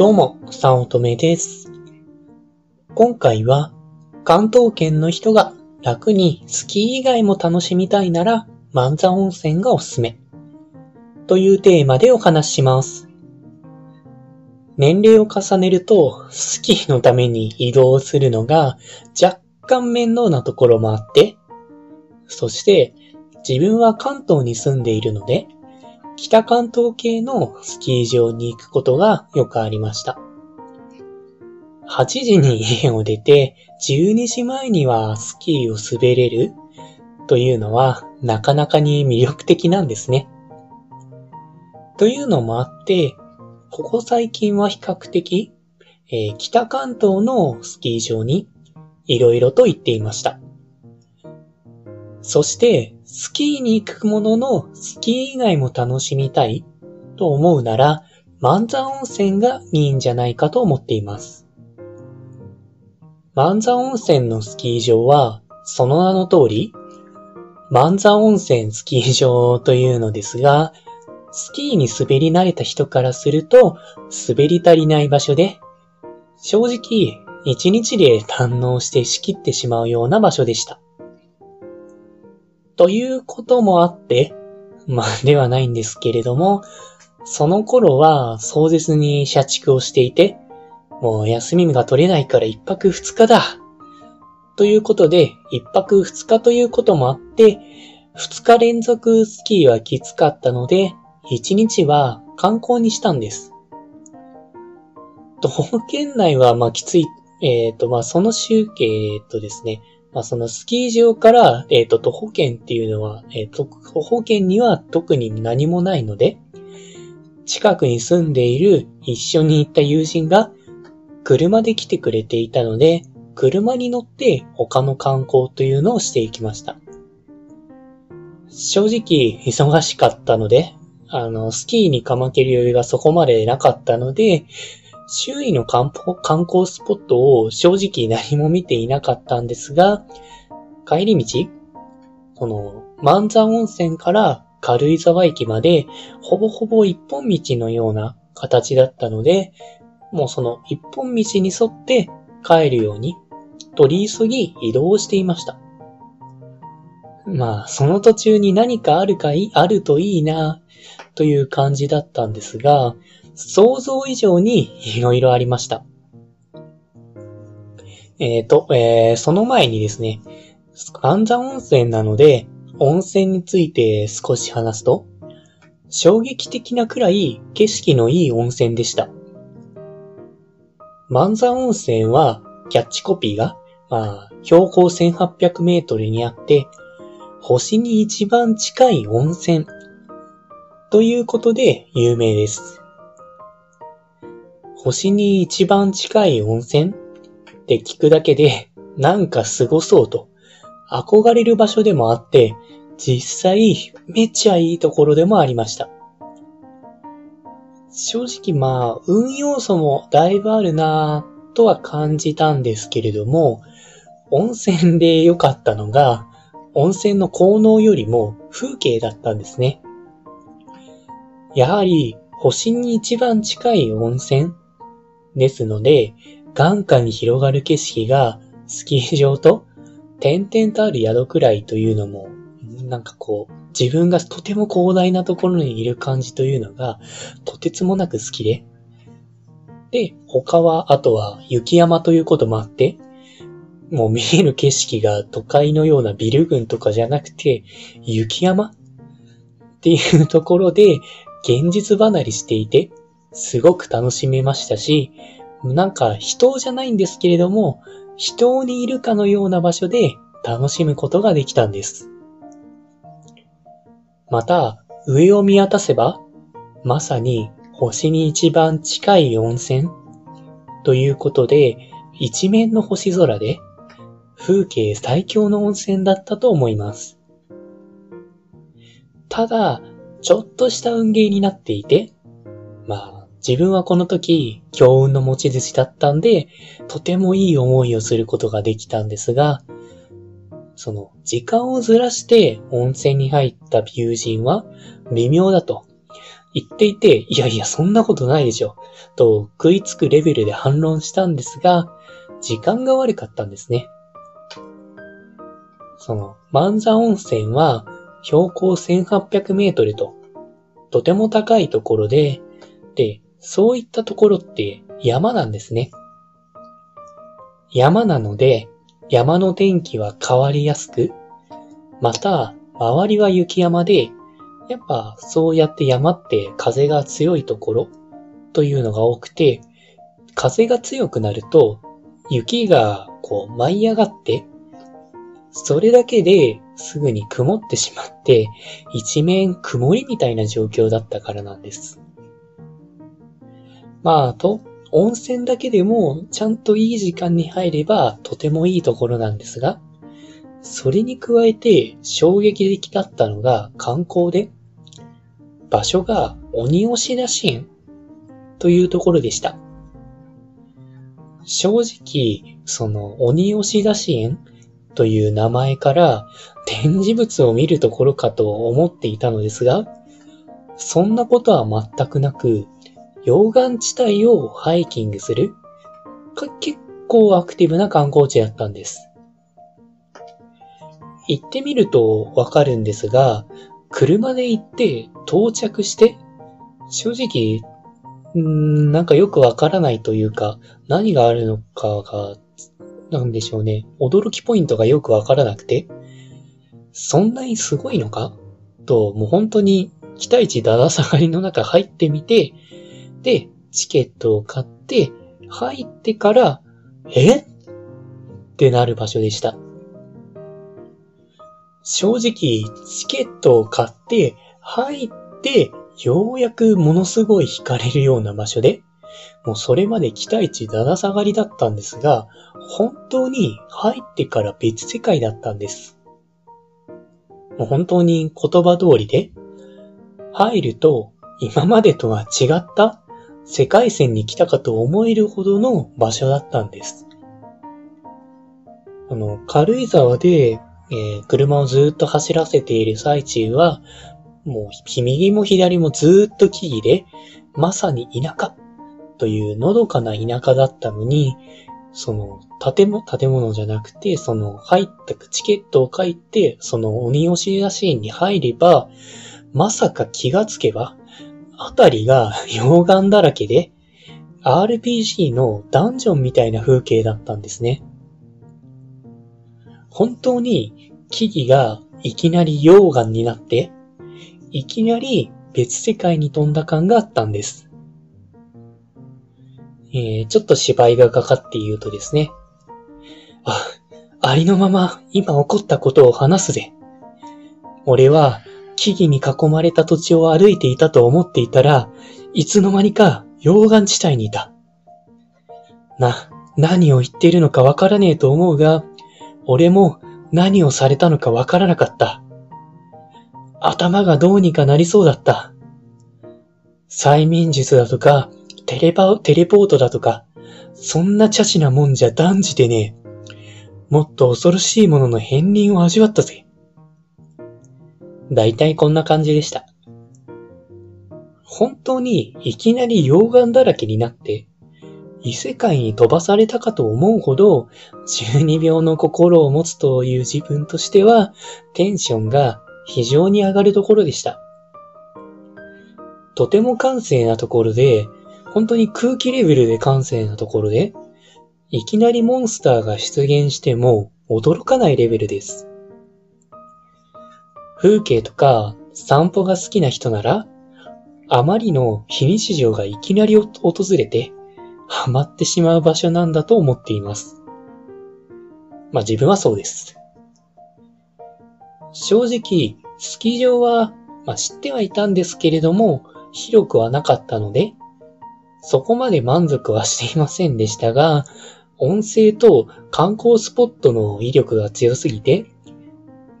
どうも、さおとめです。今回は、関東圏の人が楽にスキー以外も楽しみたいなら、万座温泉がおすすめ。というテーマでお話しします。年齢を重ねると、スキーのために移動するのが若干面倒なところもあって、そして自分は関東に住んでいるので、北関東系のスキー場に行くことがよくありました。8時に家を出て、12時前にはスキーを滑れるというのはなかなかに魅力的なんですね。というのもあって、ここ最近は比較的、えー北関東のスキー場にいろいろと行っていました。そして、スキーに行くものの、スキー以外も楽しみたいと思うなら、万座温泉がいいんじゃないかと思っています。万座温泉のスキー場は、その名の通り、万座温泉スキー場というのですが、スキーに滑り慣れた人からすると、滑り足りない場所で、正直、一日で堪能して仕切ってしまうような場所でした。ということもあって、まあではないんですけれども、その頃は壮絶に社畜をしていて、もう休みが取れないから一泊二日だ。ということで、一泊二日ということもあって、二日連続スキーはきつかったので、一日は観光にしたんです。徒歩圏内はまあきつい、えっ、とまあその集計、えっ、とですね、まあそのスキー場から、えっ、と徒歩圏っていうのは、えっ、と徒歩圏には特に何もないので、近くに住んでいる一緒に行った友人が車で来てくれていたので、車に乗って他の観光というのをしていきました。正直忙しかったので、あの、スキーにかまける余裕がそこまでなかったので、周囲の観光観光スポットを正直何も見ていなかったんですが、帰り道この、万座温泉から軽井沢駅まで、ほぼほぼ一本道のような形だったので、もうその一本道に沿って帰るように、取り急ぎ移動していました。まあ、その途中に何かあるかい、あるといいな、という感じだったんですが、想像以上にいろいろありました。えっ、と、えーその前にですね、安座温泉なので、温泉について少し話すと、衝撃的なくらい景色のいい温泉でした。万座温泉は、キャッチコピーが、まあ、標高1800メートルにあって、星に一番近い温泉、ということで有名です。星に一番近い温泉って聞くだけで、なんか凄そうと、憧れる場所でもあって、実際、めっちゃいいところでもありました。正直まあ、運要素もだいぶあるなぁとは感じたんですけれども、温泉で良かったのが、温泉の効能よりも風景だったんですね。やはり、星に一番近い温泉ですので、眼下に広がる景色がスキー場と点々とある宿くらいというのも、なんかこう、自分がとても広大なところにいる感じというのが、とてつもなく好きで。で、他は、あとは雪山ということもあって、もう見える景色が都会のようなビル群とかじゃなくて、雪山っていうところで、現実離れしていて、すごく楽しめましたし、なんか人じゃないんですけれども、人にいるかのような場所で楽しむことができたんです。また、上を見渡せば、まさに星に一番近い温泉ということで、一面の星空で、風景最強の温泉だったと思います。ただ、ちょっとした運ゲーになっていて、まあ、自分はこの時、強運の持ち主だったんで、とてもいい思いをすることができたんですが、その、時間をずらして温泉に入った友人は微妙だと。言っていて、いやいや、そんなことないでしょ。と食いつくレベルで反論したんですが、時間が悪かったんですね。その、万座温泉は標高1800メートルと、とても高いところで、で、そういったところって山なんですね。山なので、山の天気は変わりやすく、また、周りは雪山で、やっぱそうやって山って風が強いところというのが多くて、風が強くなると雪がこう舞い上がって、それだけですぐに曇ってしまって、一面曇りみたいな状況だったからなんです。まあ、あと、温泉だけでもちゃんといい時間に入ればとてもいいところなんですが、それに加えて衝撃的だったのが観光で、場所が鬼押出し園というところでした。正直、その鬼押出し園という名前から展示物を見るところかと思っていたのですが、そんなことは全くなく、溶岩地帯をハイキングする、結構アクティブな観光地だったんです。行ってみるとわかるんですが、車で行って到着して、正直、んなんかよくわからないというか、何があるのかが、なんでしょうね。驚きポイントがよくわからなくて、そんなにすごいのか？と、もう本当に期待値だだ下がりの中入ってみて、チケットを買って、入ってから、え？ってなる場所でした。正直、チケットを買って、入って、ようやくものすごい惹かれるような場所で、もうそれまで期待値だだ下がりだったんですが、本当に入ってから別世界だったんです。もう本当に言葉通りで、入ると今までとは違った世界線に来たかと思えるほどの場所だったんです。あの、軽井沢でえー、車をずっと走らせている最中は、もう右も左もずっと木々で、まさに田舎というのどかな田舎だったのに、その、建物、建物じゃなくて、その、入ったチケットを書いて、その鬼押し出しに入れば、まさか気がつけば、あたりが 溶岩だらけで、RPG のダンジョンみたいな風景だったんですね。本当に木々がいきなり溶岩になって、いきなり別世界に飛んだ感があったんです。えー、ちょっと芝居がかかって言うとですね。あ、ありのまま今起こったことを話すぜ。俺は木々に囲まれた土地を歩いていたと思っていたら、いつの間にか溶岩地帯にいた。な、何を言っているのかわからねえと思うが、俺も何をされたのかわからなかった。頭がどうにかなりそうだった。催眠術だとか、テレパ、テレポートだとか、そんな茶師なもんじゃ断じてねえ。もっと恐ろしいものの片鱗を味わったぜ。だいたいこんな感じでした。本当にいきなり溶岩だらけになって、異世界に飛ばされたかと思うほど、12秒の心を持つという自分としては、テンションが非常に上がるところでした。とても感性なところで、本当に空気レベルで感性なところで、いきなりモンスターが出現しても驚かないレベルです。風景とか散歩が好きな人なら、あまりの非日常がいきなり訪れて、ハマってしまう場所なんだと思っています。まあ自分はそうです。正直、スキー場は、まあ、知ってはいたんですけれども、広くはなかったので、そこまで満足はしていませんでしたが、温泉と観光スポットの威力が強すぎて、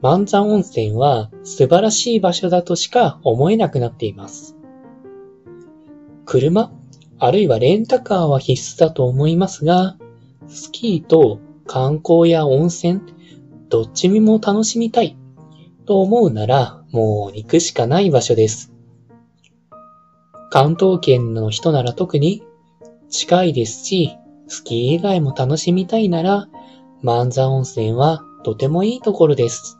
万山温泉は素晴らしい場所だとしか思えなくなっています。車あるいはレンタカーは必須だと思いますが、スキーと観光や温泉、どっちにも楽しみたいと思うなら、もう行くしかない場所です。関東圏の人なら特に近いですし、スキー以外も楽しみたいなら、万座温泉はとてもいいところです。